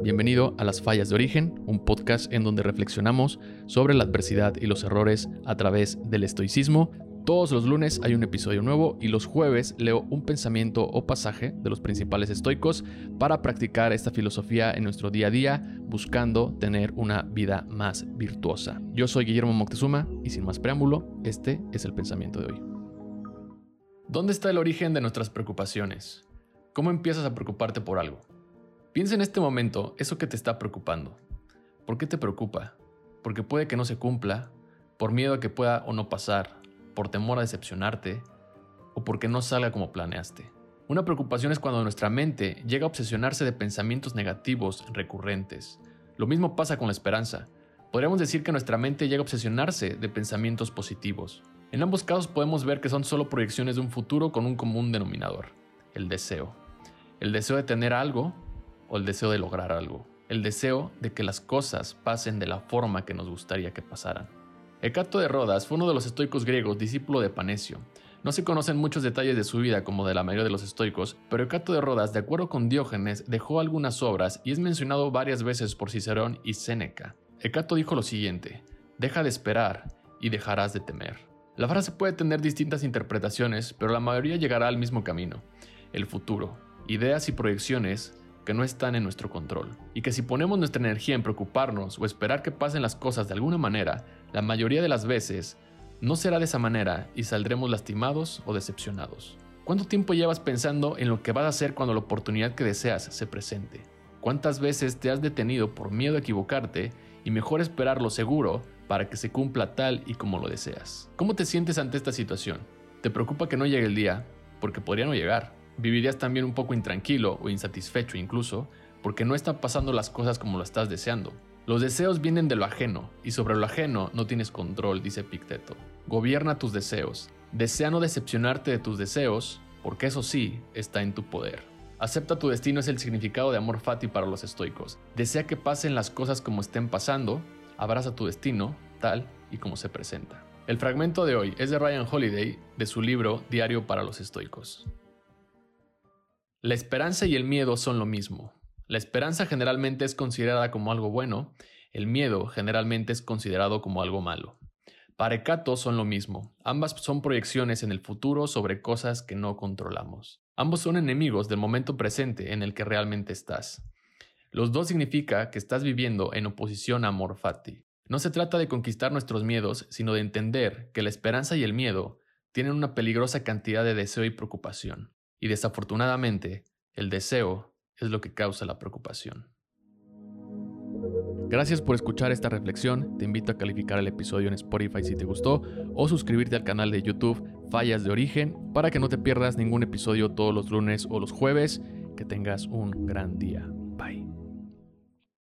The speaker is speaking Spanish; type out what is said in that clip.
Bienvenido a Las Fallas de Origen, un podcast en donde reflexionamos sobre la adversidad y los errores a través del estoicismo. Todos los lunes hay un episodio nuevo y los jueves leo un pensamiento o pasaje de los principales estoicos para practicar esta filosofía en nuestro día a día, buscando tener una vida más virtuosa. Yo soy Guillermo Moctezuma y sin más preámbulo, este es el pensamiento de hoy. ¿Dónde está el origen de nuestras preocupaciones? ¿Cómo empiezas a preocuparte por algo? Piensa en este momento eso que te está preocupando. ¿Por qué te preocupa? Porque puede que no se cumpla, por miedo a que pueda o no pasar, por temor a decepcionarte, o porque no salga como planeaste. Una preocupación es cuando nuestra mente llega a obsesionarse de pensamientos negativos recurrentes. Lo mismo pasa con la esperanza. Podríamos decir que nuestra mente llega a obsesionarse de pensamientos positivos. En ambos casos podemos ver que son solo proyecciones de un futuro con un común denominador, el deseo. El deseo de tener algo o el deseo de lograr algo, el deseo de que las cosas pasen de la forma que nos gustaría que pasaran. Hecato de Rodas fue uno de los estoicos griegos, discípulo de Panecio. No se conocen muchos detalles de su vida como de la mayoría de los estoicos, pero Hecato de Rodas, de acuerdo con Diógenes, dejó algunas obras y es mencionado varias veces por Cicerón y Séneca. Hecato dijo lo siguiente, deja de esperar y dejarás de temer. La frase puede tener distintas interpretaciones, pero la mayoría llegará al mismo camino, el futuro, ideas y proyecciones que no están en nuestro control, y que si ponemos nuestra energía en preocuparnos o esperar que pasen las cosas de alguna manera, la mayoría de las veces no será de esa manera y saldremos lastimados o decepcionados. ¿Cuánto tiempo llevas pensando en lo que vas a hacer cuando la oportunidad que deseas se presente? ¿Cuántas veces te has detenido por miedo a equivocarte y mejor esperar lo seguro para que se cumpla tal y como lo deseas? ¿Cómo te sientes ante esta situación? ¿Te preocupa que no llegue el día? Porque podría no llegar vivirías también un poco intranquilo o insatisfecho incluso, porque no están pasando las cosas como lo estás deseando. Los deseos vienen de lo ajeno, y sobre lo ajeno no tienes control, dice Picteto. Gobierna tus deseos. Desea no decepcionarte de tus deseos, porque eso sí está en tu poder. Acepta tu destino es el significado de amor fati para los estoicos. Desea que pasen las cosas como estén pasando, abraza tu destino, tal y como se presenta. El fragmento de hoy es de Ryan Holiday, de su libro Diario para los Estoicos. La esperanza y el miedo son lo mismo. La esperanza generalmente es considerada como algo bueno, el miedo generalmente es considerado como algo malo. Para Hecato son lo mismo, ambas son proyecciones en el futuro sobre cosas que no controlamos. Ambos son enemigos del momento presente en el que realmente estás. Los dos significa que estás viviendo en oposición a amor fati. No se trata de conquistar nuestros miedos, sino de entender que la esperanza y el miedo tienen una peligrosa cantidad de deseo y preocupación. Y desafortunadamente, el deseo es lo que causa la preocupación. Gracias por escuchar esta reflexión. Te invito a calificar el episodio en Spotify si te gustó o suscribirte al canal de YouTube Fallas de Origen para que no te pierdas ningún episodio todos los lunes o los jueves. Que tengas un gran día. Bye.